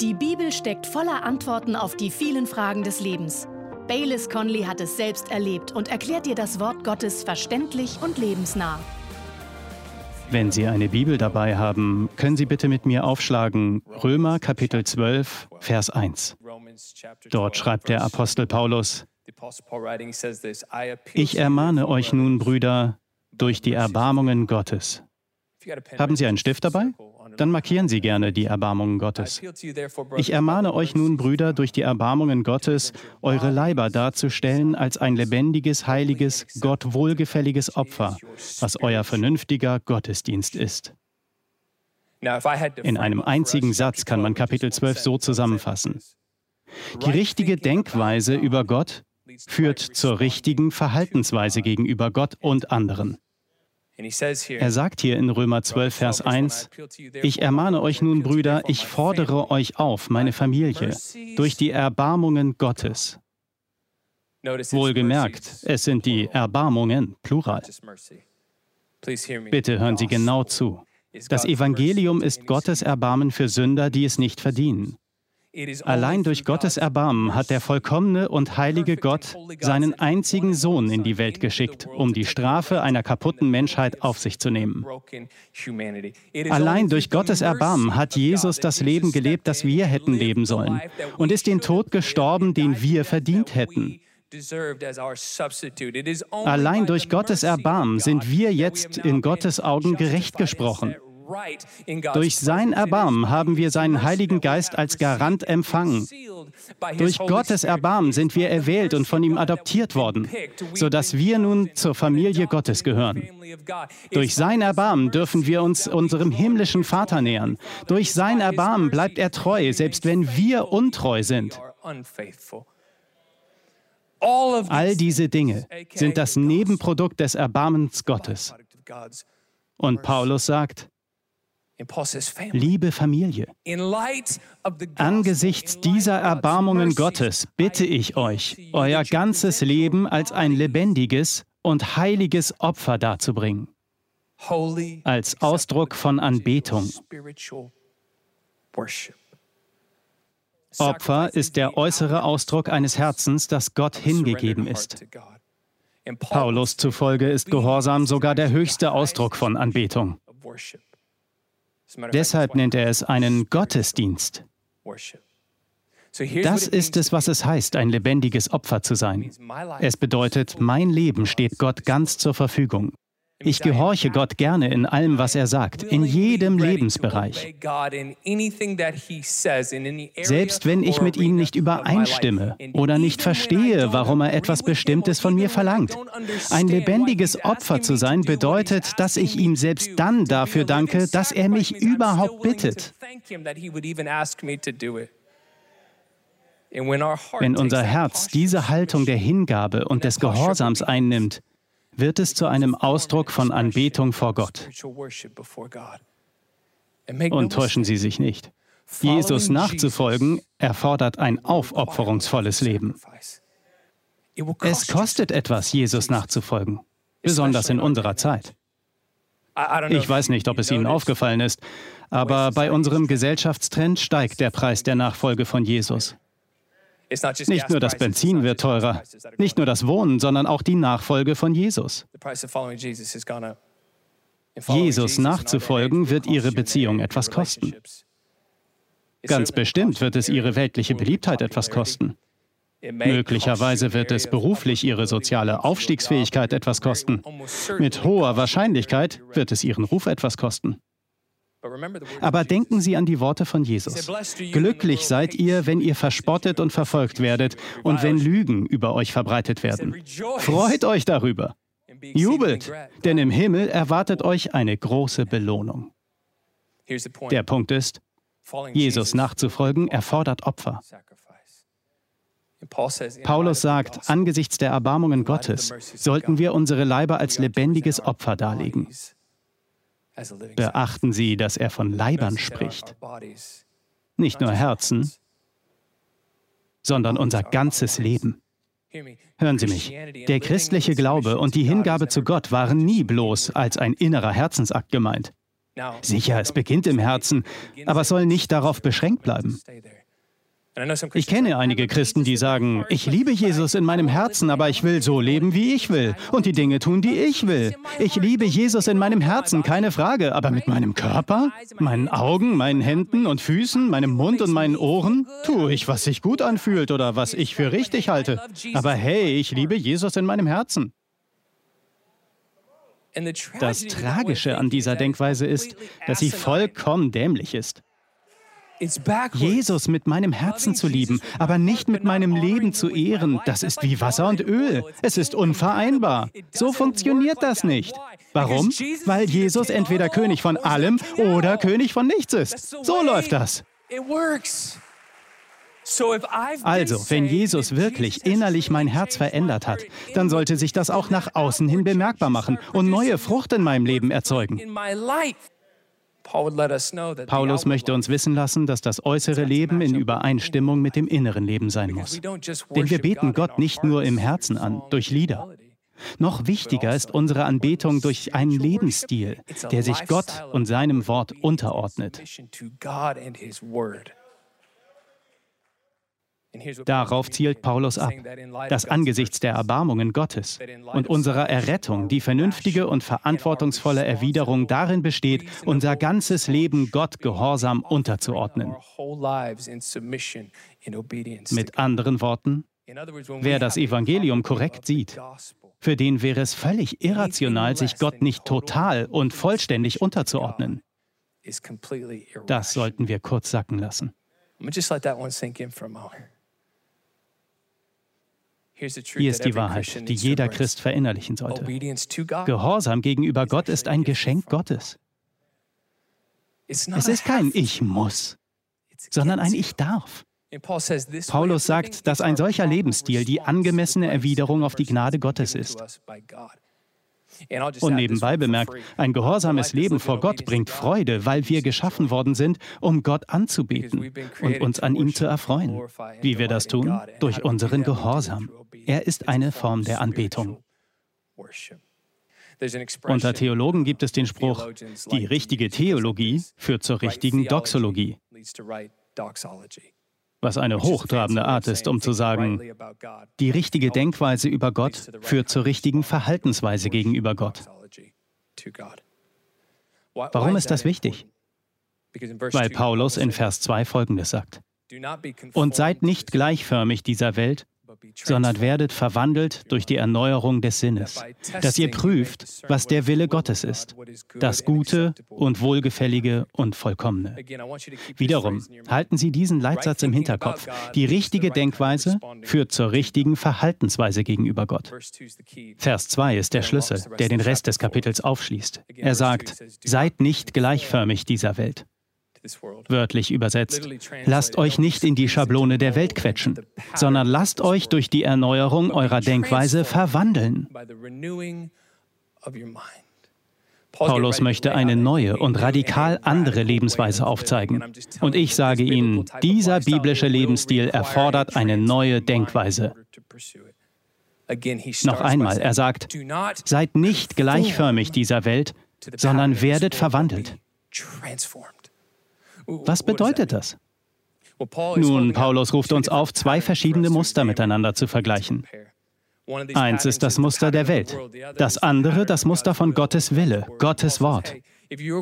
Die Bibel steckt voller Antworten auf die vielen Fragen des Lebens. Baylis Conley hat es selbst erlebt und erklärt dir das Wort Gottes verständlich und lebensnah. Wenn Sie eine Bibel dabei haben, können Sie bitte mit mir aufschlagen Römer Kapitel 12, Vers 1. Dort schreibt der Apostel Paulus, Ich ermahne euch nun, Brüder, durch die Erbarmungen Gottes. Haben Sie einen Stift dabei? Dann markieren Sie gerne die Erbarmungen Gottes. Ich ermahne euch nun, Brüder, durch die Erbarmungen Gottes, eure Leiber darzustellen als ein lebendiges, heiliges, Gott wohlgefälliges Opfer, was euer vernünftiger Gottesdienst ist. In einem einzigen Satz kann man Kapitel 12 so zusammenfassen. Die richtige Denkweise über Gott führt zur richtigen Verhaltensweise gegenüber Gott und anderen. Er sagt hier in Römer 12, Vers 1, Ich ermahne euch nun, Brüder, ich fordere euch auf, meine Familie, durch die Erbarmungen Gottes. Wohlgemerkt, es sind die Erbarmungen, Plural. Bitte hören Sie genau zu. Das Evangelium ist Gottes Erbarmen für Sünder, die es nicht verdienen. Allein durch Gottes Erbarmen hat der vollkommene und heilige Gott seinen einzigen Sohn in die Welt geschickt, um die Strafe einer kaputten Menschheit auf sich zu nehmen. Allein durch Gottes Erbarmen hat Jesus das Leben gelebt, das wir hätten leben sollen, und ist den Tod gestorben, den wir verdient hätten. Allein durch Gottes Erbarmen sind wir jetzt in Gottes Augen gerecht gesprochen. Durch sein Erbarmen haben wir seinen Heiligen Geist als Garant empfangen. Durch Gottes Erbarmen sind wir erwählt und von ihm adoptiert worden, sodass wir nun zur Familie Gottes gehören. Durch sein Erbarmen dürfen wir uns unserem himmlischen Vater nähern. Durch sein Erbarmen bleibt er treu, selbst wenn wir untreu sind. All diese Dinge sind das Nebenprodukt des Erbarmens Gottes. Und Paulus sagt, Liebe Familie, angesichts dieser Erbarmungen Gottes bitte ich euch, euer ganzes Leben als ein lebendiges und heiliges Opfer darzubringen, als Ausdruck von Anbetung. Opfer ist der äußere Ausdruck eines Herzens, das Gott hingegeben ist. Paulus zufolge ist Gehorsam sogar der höchste Ausdruck von Anbetung. Deshalb nennt er es einen Gottesdienst. Das ist es, was es heißt, ein lebendiges Opfer zu sein. Es bedeutet, mein Leben steht Gott ganz zur Verfügung. Ich gehorche Gott gerne in allem, was er sagt, in jedem Lebensbereich. Selbst wenn ich mit ihm nicht übereinstimme oder nicht verstehe, warum er etwas Bestimmtes von mir verlangt. Ein lebendiges Opfer zu sein bedeutet, dass ich ihm selbst dann dafür danke, dass er mich überhaupt bittet. Wenn unser Herz diese Haltung der Hingabe und des Gehorsams einnimmt, wird es zu einem Ausdruck von Anbetung vor Gott. Und täuschen Sie sich nicht. Jesus nachzufolgen erfordert ein aufopferungsvolles Leben. Es kostet etwas, Jesus nachzufolgen, besonders in unserer Zeit. Ich weiß nicht, ob es Ihnen aufgefallen ist, aber bei unserem Gesellschaftstrend steigt der Preis der Nachfolge von Jesus. Nicht nur das Benzin wird teurer, nicht nur das Wohnen, sondern auch die Nachfolge von Jesus. Jesus nachzufolgen wird ihre Beziehung etwas kosten. Ganz bestimmt wird es ihre weltliche Beliebtheit etwas kosten. Möglicherweise wird es beruflich ihre soziale Aufstiegsfähigkeit etwas kosten. Mit hoher Wahrscheinlichkeit wird es ihren Ruf etwas kosten. Aber denken Sie an die Worte von Jesus. Glücklich seid ihr, wenn ihr verspottet und verfolgt werdet und wenn Lügen über euch verbreitet werden. Freut euch darüber. Jubelt, denn im Himmel erwartet euch eine große Belohnung. Der Punkt ist, Jesus nachzufolgen erfordert Opfer. Paulus sagt, angesichts der Erbarmungen Gottes sollten wir unsere Leiber als lebendiges Opfer darlegen. Beachten Sie, dass er von Leibern spricht. Nicht nur Herzen, sondern unser ganzes Leben. Hören Sie mich, der christliche Glaube und die Hingabe zu Gott waren nie bloß als ein innerer Herzensakt gemeint. Sicher, es beginnt im Herzen, aber es soll nicht darauf beschränkt bleiben. Ich kenne einige Christen, die sagen, ich liebe Jesus in meinem Herzen, aber ich will so leben, wie ich will und die Dinge tun, die ich will. Ich liebe Jesus in meinem Herzen, keine Frage, aber mit meinem Körper, meinen Augen, meinen Händen und Füßen, meinem Mund und meinen Ohren tue ich, was sich gut anfühlt oder was ich für richtig halte. Aber hey, ich liebe Jesus in meinem Herzen. Das Tragische an dieser Denkweise ist, dass sie vollkommen dämlich ist. Jesus mit meinem Herzen zu lieben, aber nicht mit meinem Leben zu ehren, das ist wie Wasser und Öl. Es ist unvereinbar. So funktioniert das nicht. Warum? Weil Jesus entweder König von allem oder König von nichts ist. So läuft das. Also, wenn Jesus wirklich innerlich mein Herz verändert hat, dann sollte sich das auch nach außen hin bemerkbar machen und neue Frucht in meinem Leben erzeugen. Paulus möchte uns wissen lassen, dass das äußere Leben in Übereinstimmung mit dem inneren Leben sein muss. Denn wir beten Gott nicht nur im Herzen an, durch Lieder. Noch wichtiger ist unsere Anbetung durch einen Lebensstil, der sich Gott und seinem Wort unterordnet. Darauf zielt Paulus ab, dass angesichts der Erbarmungen Gottes und unserer Errettung die vernünftige und verantwortungsvolle Erwiderung darin besteht, unser ganzes Leben Gott gehorsam unterzuordnen. Mit anderen Worten, wer das Evangelium korrekt sieht, für den wäre es völlig irrational, sich Gott nicht total und vollständig unterzuordnen. Das sollten wir kurz sacken lassen. Hier ist die Wahrheit, die jeder Christ verinnerlichen sollte. Gehorsam gegenüber Gott ist ein Geschenk Gottes. Es ist kein Ich muss, sondern ein Ich darf. Paulus sagt, dass ein solcher Lebensstil die angemessene Erwiderung auf die Gnade Gottes ist. Und nebenbei bemerkt, ein gehorsames Leben vor Gott bringt Freude, weil wir geschaffen worden sind, um Gott anzubeten und uns an ihm zu erfreuen. Wie wir das tun? Durch unseren Gehorsam. Er ist eine Form der Anbetung. Unter Theologen gibt es den Spruch, die richtige Theologie führt zur richtigen Doxologie was eine hochtrabende Art ist, um zu sagen, die richtige Denkweise über Gott führt zur richtigen Verhaltensweise gegenüber Gott. Warum ist das wichtig? Weil Paulus in Vers 2 folgendes sagt. Und seid nicht gleichförmig dieser Welt, sondern werdet verwandelt durch die Erneuerung des Sinnes, dass ihr prüft, was der Wille Gottes ist, das Gute und Wohlgefällige und Vollkommene. Wiederum, halten Sie diesen Leitsatz im Hinterkopf. Die richtige Denkweise führt zur richtigen Verhaltensweise gegenüber Gott. Vers 2 ist der Schlüssel, der den Rest des Kapitels aufschließt. Er sagt, seid nicht gleichförmig dieser Welt. Wörtlich übersetzt, lasst euch nicht in die Schablone der Welt quetschen, sondern lasst euch durch die Erneuerung eurer Denkweise verwandeln. Paulus möchte eine neue und radikal andere Lebensweise aufzeigen. Und ich sage Ihnen, dieser biblische Lebensstil erfordert eine neue Denkweise. Noch einmal, er sagt, seid nicht gleichförmig dieser Welt, sondern werdet verwandelt. Was bedeutet das? Nun, Paulus ruft uns auf, zwei verschiedene Muster miteinander zu vergleichen. Eins ist das Muster der Welt, das andere das Muster von Gottes Wille, Gottes Wort.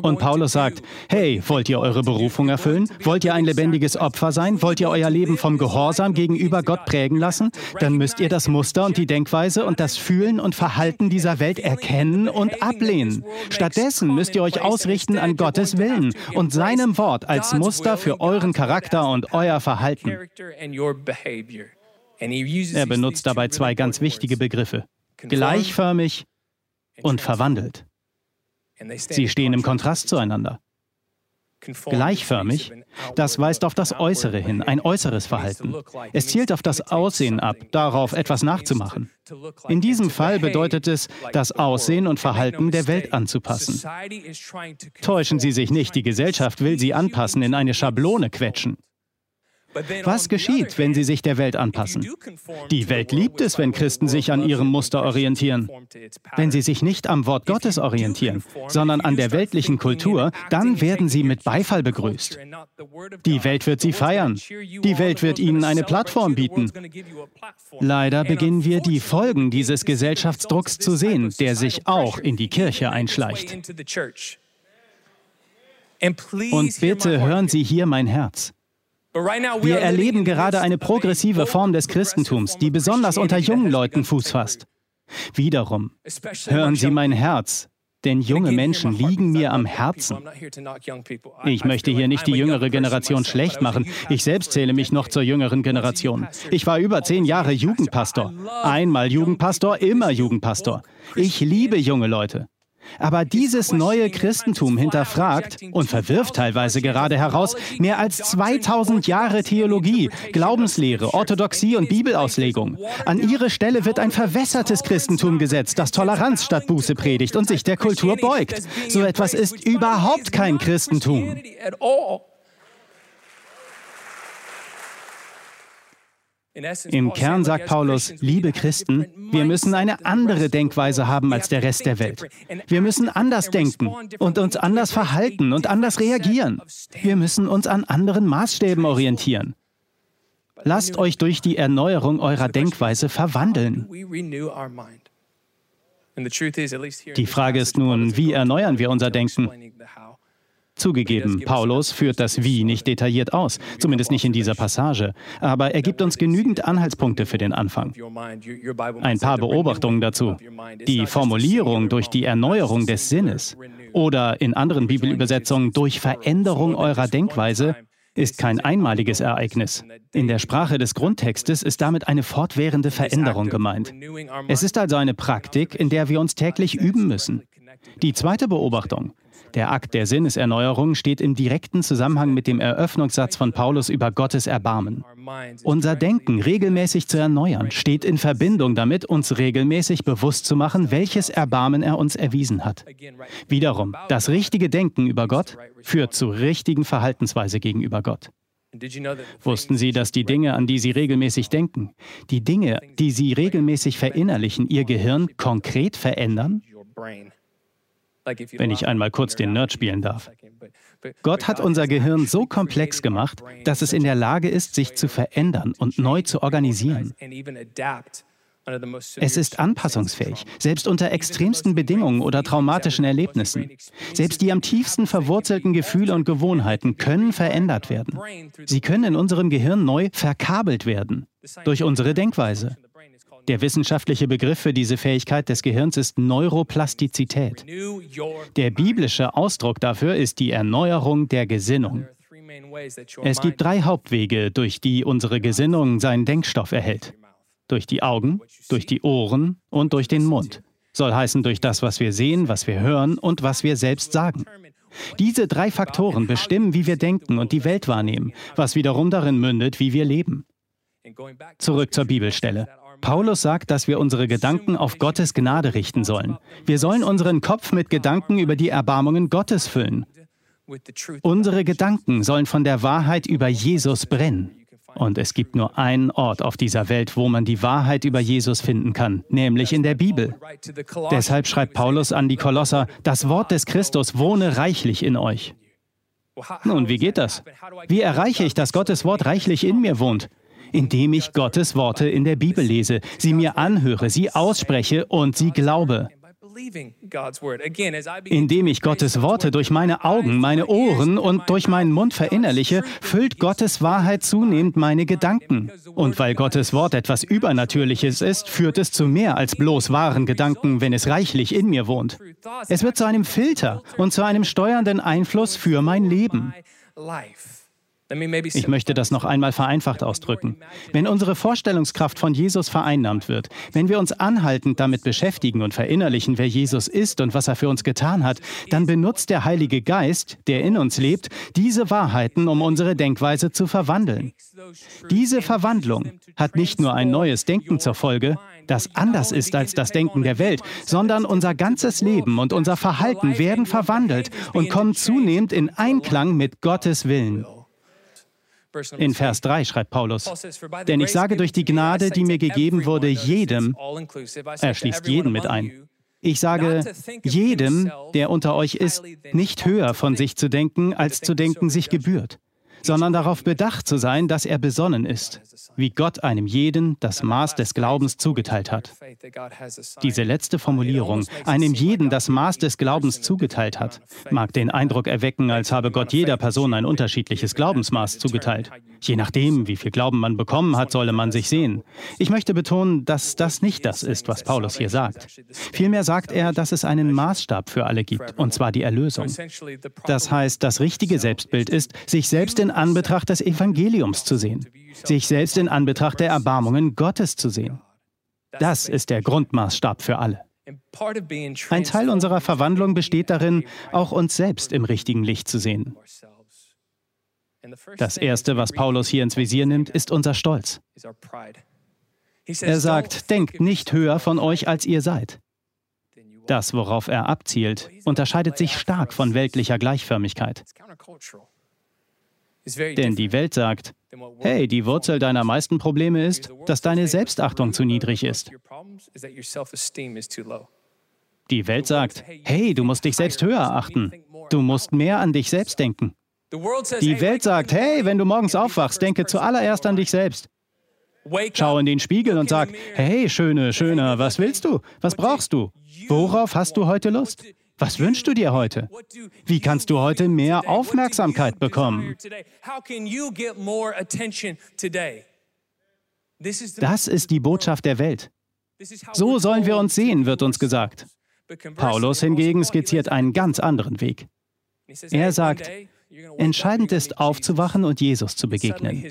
Und Paulus sagt, hey, wollt ihr eure Berufung erfüllen? Wollt ihr ein lebendiges Opfer sein? Wollt ihr euer Leben vom Gehorsam gegenüber Gott prägen lassen? Dann müsst ihr das Muster und die Denkweise und das Fühlen und Verhalten dieser Welt erkennen und ablehnen. Stattdessen müsst ihr euch ausrichten an Gottes Willen und seinem Wort als Muster für euren Charakter und euer Verhalten. Er benutzt dabei zwei ganz wichtige Begriffe. Gleichförmig und verwandelt. Sie stehen im Kontrast zueinander. Gleichförmig, das weist auf das Äußere hin, ein äußeres Verhalten. Es zielt auf das Aussehen ab, darauf etwas nachzumachen. In diesem Fall bedeutet es, das Aussehen und Verhalten der Welt anzupassen. Täuschen Sie sich nicht, die Gesellschaft will Sie anpassen, in eine Schablone quetschen. Was geschieht, wenn sie sich der Welt anpassen? Die Welt liebt es, wenn Christen sich an ihrem Muster orientieren. Wenn sie sich nicht am Wort Gottes orientieren, sondern an der weltlichen Kultur, dann werden sie mit Beifall begrüßt. Die Welt wird sie feiern. Die Welt wird ihnen eine Plattform bieten. Leider beginnen wir die Folgen dieses Gesellschaftsdrucks zu sehen, der sich auch in die Kirche einschleicht. Und bitte hören Sie hier mein Herz. Wir erleben gerade eine progressive Form des Christentums, die besonders unter jungen Leuten Fuß fasst. Wiederum, hören Sie mein Herz, denn junge Menschen liegen mir am Herzen. Ich möchte hier nicht die jüngere Generation schlecht machen. Ich selbst zähle mich noch zur jüngeren Generation. Ich war über zehn Jahre Jugendpastor. Einmal Jugendpastor, immer Jugendpastor. Ich liebe junge Leute. Aber dieses neue Christentum hinterfragt und verwirft teilweise gerade heraus mehr als 2000 Jahre Theologie, Glaubenslehre, Orthodoxie und Bibelauslegung. An ihre Stelle wird ein verwässertes Christentum gesetzt, das Toleranz statt Buße predigt und sich der Kultur beugt. So etwas ist überhaupt kein Christentum. Im Kern sagt Paulus, liebe Christen, wir müssen eine andere Denkweise haben als der Rest der Welt. Wir müssen anders denken und uns anders verhalten und anders reagieren. Wir müssen uns an anderen Maßstäben orientieren. Lasst euch durch die Erneuerung eurer Denkweise verwandeln. Die Frage ist nun, wie erneuern wir unser Denken? Zugegeben, Paulus führt das Wie nicht detailliert aus, zumindest nicht in dieser Passage, aber er gibt uns genügend Anhaltspunkte für den Anfang. Ein paar Beobachtungen dazu. Die Formulierung durch die Erneuerung des Sinnes oder in anderen Bibelübersetzungen durch Veränderung eurer Denkweise ist kein einmaliges Ereignis. In der Sprache des Grundtextes ist damit eine fortwährende Veränderung gemeint. Es ist also eine Praktik, in der wir uns täglich üben müssen. Die zweite Beobachtung. Der Akt der Sinneserneuerung steht im direkten Zusammenhang mit dem Eröffnungssatz von Paulus über Gottes Erbarmen. Unser Denken regelmäßig zu erneuern steht in Verbindung damit, uns regelmäßig bewusst zu machen, welches Erbarmen er uns erwiesen hat. Wiederum, das richtige Denken über Gott führt zur richtigen Verhaltensweise gegenüber Gott. Wussten Sie, dass die Dinge, an die Sie regelmäßig denken, die Dinge, die Sie regelmäßig verinnerlichen, Ihr Gehirn konkret verändern? Wenn ich einmal kurz den Nerd spielen darf. Gott hat unser Gehirn so komplex gemacht, dass es in der Lage ist, sich zu verändern und neu zu organisieren. Es ist anpassungsfähig, selbst unter extremsten Bedingungen oder traumatischen Erlebnissen. Selbst die am tiefsten verwurzelten Gefühle und Gewohnheiten können verändert werden. Sie können in unserem Gehirn neu verkabelt werden durch unsere Denkweise. Der wissenschaftliche Begriff für diese Fähigkeit des Gehirns ist Neuroplastizität. Der biblische Ausdruck dafür ist die Erneuerung der Gesinnung. Es gibt drei Hauptwege, durch die unsere Gesinnung seinen Denkstoff erhält. Durch die Augen, durch die Ohren und durch den Mund. Soll heißen durch das, was wir sehen, was wir hören und was wir selbst sagen. Diese drei Faktoren bestimmen, wie wir denken und die Welt wahrnehmen, was wiederum darin mündet, wie wir leben. Zurück zur Bibelstelle. Paulus sagt, dass wir unsere Gedanken auf Gottes Gnade richten sollen. Wir sollen unseren Kopf mit Gedanken über die Erbarmungen Gottes füllen. Unsere Gedanken sollen von der Wahrheit über Jesus brennen. Und es gibt nur einen Ort auf dieser Welt, wo man die Wahrheit über Jesus finden kann, nämlich in der Bibel. Deshalb schreibt Paulus an die Kolosser, das Wort des Christus wohne reichlich in euch. Nun, wie geht das? Wie erreiche ich, dass Gottes Wort reichlich in mir wohnt? Indem ich Gottes Worte in der Bibel lese, sie mir anhöre, sie ausspreche und sie glaube. Indem ich Gottes Worte durch meine Augen, meine Ohren und durch meinen Mund verinnerliche, füllt Gottes Wahrheit zunehmend meine Gedanken. Und weil Gottes Wort etwas Übernatürliches ist, führt es zu mehr als bloß wahren Gedanken, wenn es reichlich in mir wohnt. Es wird zu einem Filter und zu einem steuernden Einfluss für mein Leben. Ich möchte das noch einmal vereinfacht ausdrücken. Wenn unsere Vorstellungskraft von Jesus vereinnahmt wird, wenn wir uns anhaltend damit beschäftigen und verinnerlichen, wer Jesus ist und was er für uns getan hat, dann benutzt der Heilige Geist, der in uns lebt, diese Wahrheiten, um unsere Denkweise zu verwandeln. Diese Verwandlung hat nicht nur ein neues Denken zur Folge, das anders ist als das Denken der Welt, sondern unser ganzes Leben und unser Verhalten werden verwandelt und kommen zunehmend in Einklang mit Gottes Willen. In Vers 3 schreibt Paulus, denn ich sage durch die Gnade, die mir gegeben wurde, jedem, er schließt jeden mit ein. Ich sage jedem, der unter euch ist, nicht höher von sich zu denken, als zu denken sich gebührt sondern darauf bedacht zu sein, dass er besonnen ist, wie Gott einem jeden das Maß des Glaubens zugeteilt hat. Diese letzte Formulierung, einem jeden das Maß des Glaubens zugeteilt hat, mag den Eindruck erwecken, als habe Gott jeder Person ein unterschiedliches Glaubensmaß zugeteilt. Je nachdem, wie viel Glauben man bekommen hat, solle man sich sehen. Ich möchte betonen, dass das nicht das ist, was Paulus hier sagt. Vielmehr sagt er, dass es einen Maßstab für alle gibt, und zwar die Erlösung. Das heißt, das richtige Selbstbild ist, sich selbst in Anbetracht des Evangeliums zu sehen, sich selbst in Anbetracht der Erbarmungen Gottes zu sehen. Das ist der Grundmaßstab für alle. Ein Teil unserer Verwandlung besteht darin, auch uns selbst im richtigen Licht zu sehen. Das Erste, was Paulus hier ins Visier nimmt, ist unser Stolz. Er sagt, denkt nicht höher von euch, als ihr seid. Das, worauf er abzielt, unterscheidet sich stark von weltlicher Gleichförmigkeit. Denn die Welt sagt, hey, die Wurzel deiner meisten Probleme ist, dass deine Selbstachtung zu niedrig ist. Die Welt sagt, hey, du musst dich selbst höher achten. Du musst mehr an dich selbst denken. Die Welt sagt, hey, wenn du morgens aufwachst, denke zuallererst an dich selbst. Schau in den Spiegel und sag, hey, Schöne, Schöner, was willst du? Was brauchst du? Worauf hast du heute Lust? Was wünschst du dir heute? Wie kannst du heute mehr Aufmerksamkeit bekommen? Das ist die Botschaft der Welt. So sollen wir uns sehen, wird uns gesagt. Paulus hingegen skizziert einen ganz anderen Weg. Er sagt, Entscheidend ist, aufzuwachen und Jesus zu begegnen.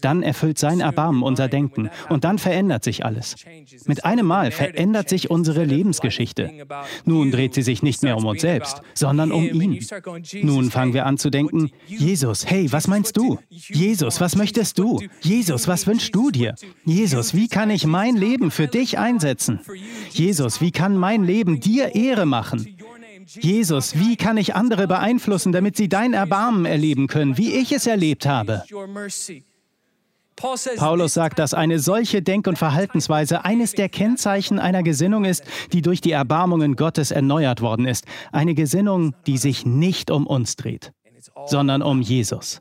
Dann erfüllt sein Erbarmen unser Denken und dann verändert sich alles. Mit einem Mal verändert sich unsere Lebensgeschichte. Nun dreht sie sich nicht mehr um uns selbst, sondern um ihn. Nun fangen wir an zu denken, Jesus, hey, was meinst du? Jesus, was möchtest du? Jesus, was wünschst du dir? Jesus, wie kann ich mein Leben für dich einsetzen? Jesus, wie kann mein Leben dir Ehre machen? Jesus, wie kann ich andere beeinflussen, damit sie dein Erbarmen erleben können, wie ich es erlebt habe? Paulus sagt, dass eine solche Denk- und Verhaltensweise eines der Kennzeichen einer Gesinnung ist, die durch die Erbarmungen Gottes erneuert worden ist. Eine Gesinnung, die sich nicht um uns dreht, sondern um Jesus.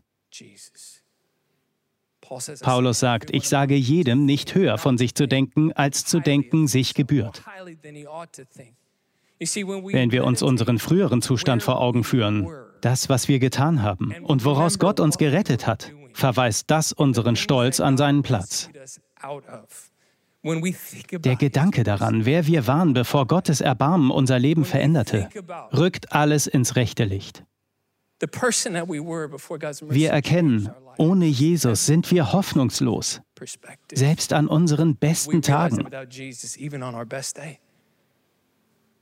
Paulus sagt, ich sage jedem, nicht höher von sich zu denken, als zu denken sich gebührt. Wenn wir uns unseren früheren Zustand vor Augen führen, das, was wir getan haben und woraus Gott uns gerettet hat, verweist das unseren Stolz an seinen Platz. Der Gedanke daran, wer wir waren, bevor Gottes Erbarmen unser Leben veränderte, rückt alles ins rechte Licht. Wir erkennen, ohne Jesus sind wir hoffnungslos, selbst an unseren besten Tagen.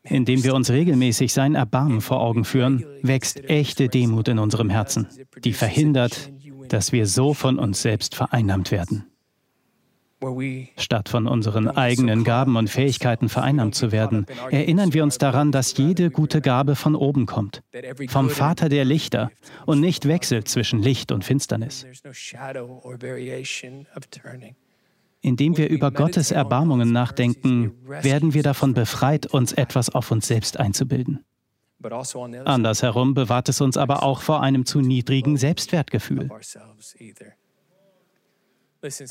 Indem wir uns regelmäßig sein Erbarmen vor Augen führen, wächst echte Demut in unserem Herzen, die verhindert, dass wir so von uns selbst vereinnahmt werden. Statt von unseren eigenen Gaben und Fähigkeiten vereinnahmt zu werden, erinnern wir uns daran, dass jede gute Gabe von oben kommt, vom Vater der Lichter und nicht wechselt zwischen Licht und Finsternis. Indem wir über Gottes Erbarmungen nachdenken, werden wir davon befreit, uns etwas auf uns selbst einzubilden. Andersherum bewahrt es uns aber auch vor einem zu niedrigen Selbstwertgefühl.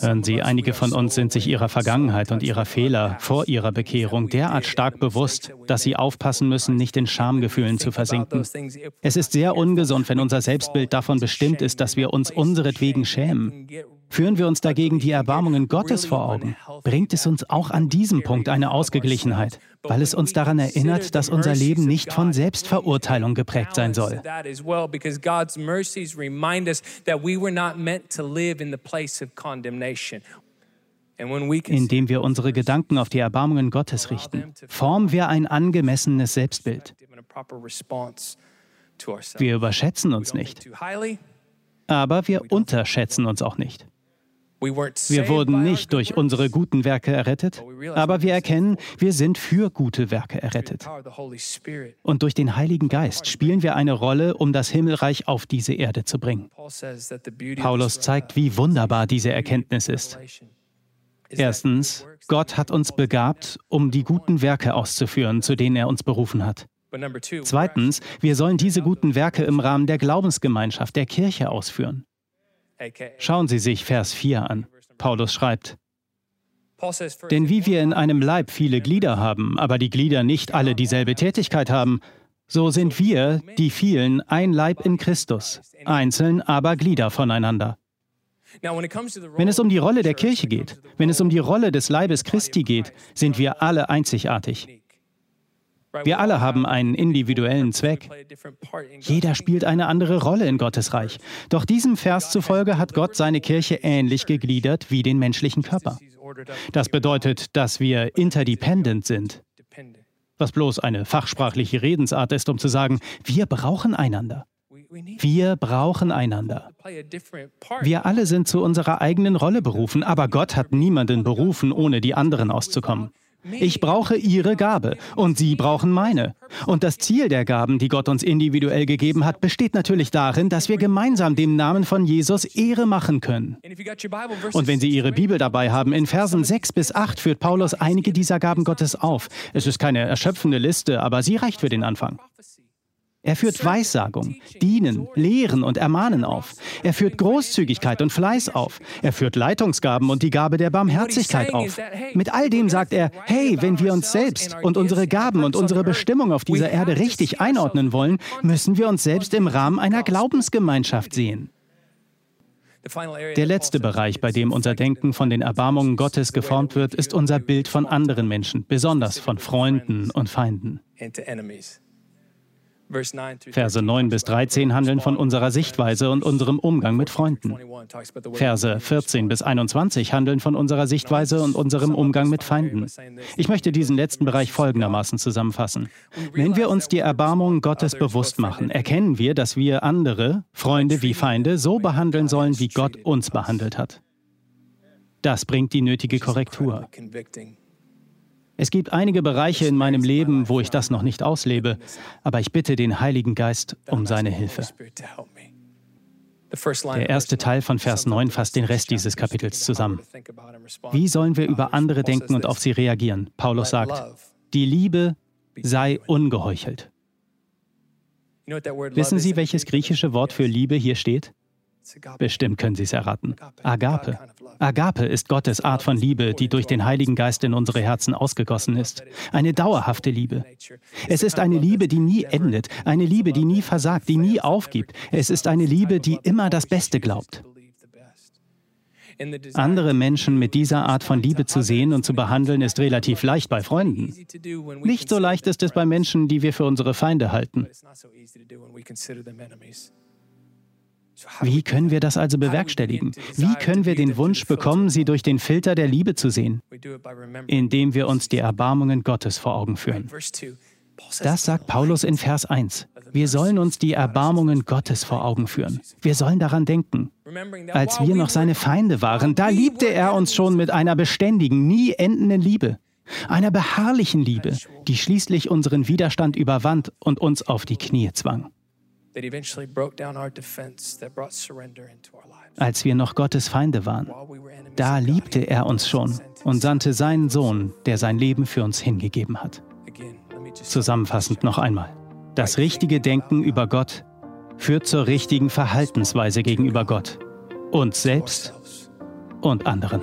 Hören Sie, einige von uns sind sich ihrer Vergangenheit und ihrer Fehler vor ihrer Bekehrung derart stark bewusst, dass sie aufpassen müssen, nicht in Schamgefühlen zu versinken. Es ist sehr ungesund, wenn unser Selbstbild davon bestimmt ist, dass wir uns unseretwegen schämen. Führen wir uns dagegen die Erbarmungen Gottes vor Augen, bringt es uns auch an diesem Punkt eine Ausgeglichenheit, weil es uns daran erinnert, dass unser Leben nicht von Selbstverurteilung geprägt sein soll. Indem wir unsere Gedanken auf die Erbarmungen Gottes richten, formen wir ein angemessenes Selbstbild. Wir überschätzen uns nicht, aber wir unterschätzen uns auch nicht. Wir wurden nicht durch unsere guten Werke errettet, aber wir erkennen, wir sind für gute Werke errettet. Und durch den Heiligen Geist spielen wir eine Rolle, um das Himmelreich auf diese Erde zu bringen. Paulus zeigt, wie wunderbar diese Erkenntnis ist. Erstens, Gott hat uns begabt, um die guten Werke auszuführen, zu denen er uns berufen hat. Zweitens, wir sollen diese guten Werke im Rahmen der Glaubensgemeinschaft, der Kirche ausführen. Schauen Sie sich Vers 4 an. Paulus schreibt, denn wie wir in einem Leib viele Glieder haben, aber die Glieder nicht alle dieselbe Tätigkeit haben, so sind wir, die vielen, ein Leib in Christus, einzeln aber Glieder voneinander. Wenn es um die Rolle der Kirche geht, wenn es um die Rolle des Leibes Christi geht, sind wir alle einzigartig. Wir alle haben einen individuellen Zweck. Jeder spielt eine andere Rolle in Gottes Reich. Doch diesem Vers zufolge hat Gott seine Kirche ähnlich gegliedert wie den menschlichen Körper. Das bedeutet, dass wir interdependent sind, was bloß eine fachsprachliche Redensart ist, um zu sagen, wir brauchen einander. Wir brauchen einander. Wir alle sind zu unserer eigenen Rolle berufen, aber Gott hat niemanden berufen, ohne die anderen auszukommen. Ich brauche Ihre Gabe und Sie brauchen meine. Und das Ziel der Gaben, die Gott uns individuell gegeben hat, besteht natürlich darin, dass wir gemeinsam dem Namen von Jesus Ehre machen können. Und wenn Sie Ihre Bibel dabei haben, in Versen 6 bis 8 führt Paulus einige dieser Gaben Gottes auf. Es ist keine erschöpfende Liste, aber sie reicht für den Anfang. Er führt Weissagung, Dienen, Lehren und Ermahnen auf. Er führt Großzügigkeit und Fleiß auf. Er führt Leitungsgaben und die Gabe der Barmherzigkeit auf. Mit all dem sagt er, hey, wenn wir uns selbst und unsere Gaben und unsere Bestimmung auf dieser Erde richtig einordnen wollen, müssen wir uns selbst im Rahmen einer Glaubensgemeinschaft sehen. Der letzte Bereich, bei dem unser Denken von den Erbarmungen Gottes geformt wird, ist unser Bild von anderen Menschen, besonders von Freunden und Feinden. Verse 9 bis 13 handeln von unserer Sichtweise und unserem Umgang mit Freunden. Verse 14 bis 21 handeln von unserer Sichtweise und unserem Umgang mit Feinden. Ich möchte diesen letzten Bereich folgendermaßen zusammenfassen. Wenn wir uns die Erbarmung Gottes bewusst machen, erkennen wir, dass wir andere, Freunde wie Feinde, so behandeln sollen, wie Gott uns behandelt hat. Das bringt die nötige Korrektur. Es gibt einige Bereiche in meinem Leben, wo ich das noch nicht auslebe, aber ich bitte den Heiligen Geist um seine Hilfe. Der erste Teil von Vers 9 fasst den Rest dieses Kapitels zusammen. Wie sollen wir über andere denken und auf sie reagieren? Paulus sagt, die Liebe sei ungeheuchelt. Wissen Sie, welches griechische Wort für Liebe hier steht? Bestimmt können Sie es erraten. Agape. Agape ist Gottes Art von Liebe, die durch den Heiligen Geist in unsere Herzen ausgegossen ist. Eine dauerhafte Liebe. Es ist eine Liebe, die nie endet, eine Liebe, die nie versagt, die nie aufgibt. Es ist eine Liebe, die immer das Beste glaubt. Andere Menschen mit dieser Art von Liebe zu sehen und zu behandeln, ist relativ leicht bei Freunden. Nicht so leicht ist es bei Menschen, die wir für unsere Feinde halten. Wie können wir das also bewerkstelligen? Wie können wir den Wunsch bekommen, sie durch den Filter der Liebe zu sehen? Indem wir uns die Erbarmungen Gottes vor Augen führen. Das sagt Paulus in Vers 1. Wir sollen uns die Erbarmungen Gottes vor Augen führen. Wir sollen daran denken. Als wir noch seine Feinde waren, da liebte er uns schon mit einer beständigen, nie endenden Liebe. Einer beharrlichen Liebe, die schließlich unseren Widerstand überwand und uns auf die Knie zwang. Als wir noch Gottes Feinde waren, da liebte er uns schon und sandte seinen Sohn, der sein Leben für uns hingegeben hat. Zusammenfassend noch einmal. Das richtige Denken über Gott führt zur richtigen Verhaltensweise gegenüber Gott, uns selbst und anderen.